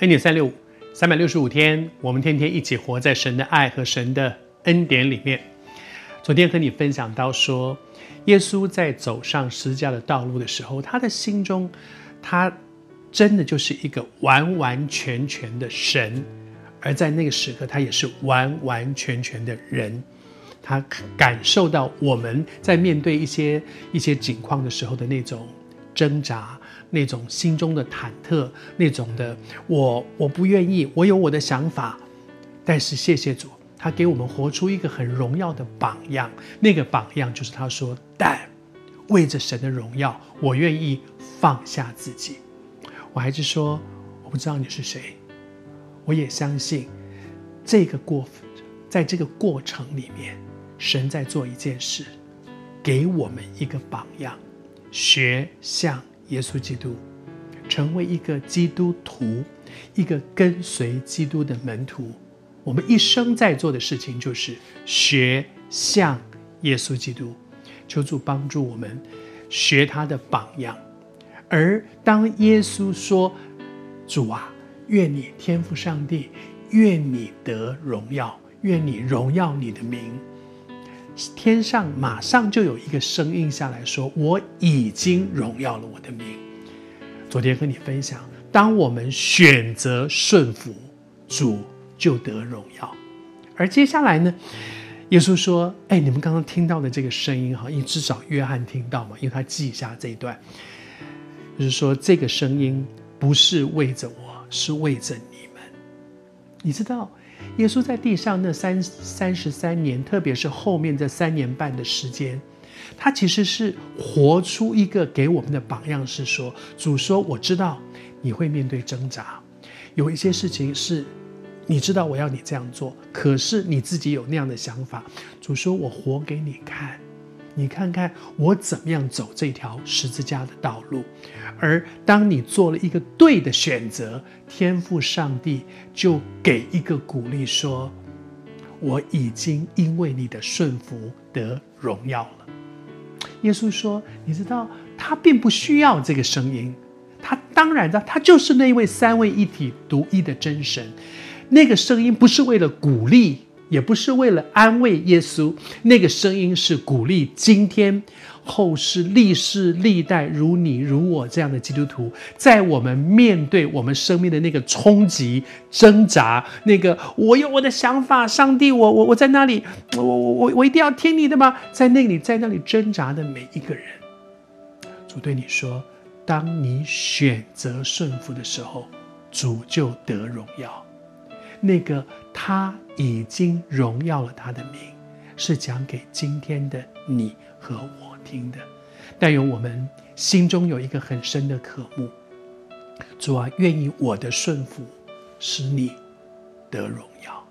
恩典三六五，三百六十五天，我们天天一起活在神的爱和神的恩典里面。昨天和你分享到说，耶稣在走上十字架的道路的时候，他的心中，他真的就是一个完完全全的神，而在那个时刻，他也是完完全全的人。他感受到我们在面对一些一些境况的时候的那种挣扎。那种心中的忐忑，那种的我我不愿意，我有我的想法，但是谢谢主，他给我们活出一个很荣耀的榜样。那个榜样就是他说：“但为着神的荣耀，我愿意放下自己。”我还是说，我不知道你是谁，我也相信这个过，在这个过程里面，神在做一件事，给我们一个榜样，学像。耶稣基督成为一个基督徒，一个跟随基督的门徒。我们一生在做的事情就是学像耶稣基督，求主帮助我们学他的榜样。而当耶稣说：“主啊，愿你天赋上帝，愿你得荣耀，愿你荣耀你的名。”天上马上就有一个声音下来说：“我已经荣耀了我的名。”昨天和你分享，当我们选择顺服，主就得荣耀。而接下来呢，耶稣说：“哎，你们刚刚听到的这个声音哈，因为至少约翰听到嘛，因为他记下这一段，就是说这个声音不是为着我，是为着你们。你知道？”耶稣在地上那三三十三年，特别是后面这三年半的时间，他其实是活出一个给我们的榜样，是说，主说：“我知道你会面对挣扎，有一些事情是你知道我要你这样做，可是你自己有那样的想法。”主说：“我活给你看。”你看看我怎么样走这条十字架的道路，而当你做了一个对的选择，天赋上帝就给一个鼓励，说：“我已经因为你的顺服得荣耀了。”耶稣说：“你知道，他并不需要这个声音，他当然的，他就是那位三位一体独一的真神，那个声音不是为了鼓励。”也不是为了安慰耶稣，那个声音是鼓励今天后世历世历代如你如我这样的基督徒，在我们面对我们生命的那个冲击、挣扎，那个我有我的想法，上帝，我我我在那里，我我我我一定要听你的吗？在那里在那里挣扎的每一个人，主对你说：当你选择顺服的时候，主就得荣耀。那个他已经荣耀了他的名，是讲给今天的你和我听的。但愿我们心中有一个很深的渴慕，主啊，愿意我的顺服使你得荣耀。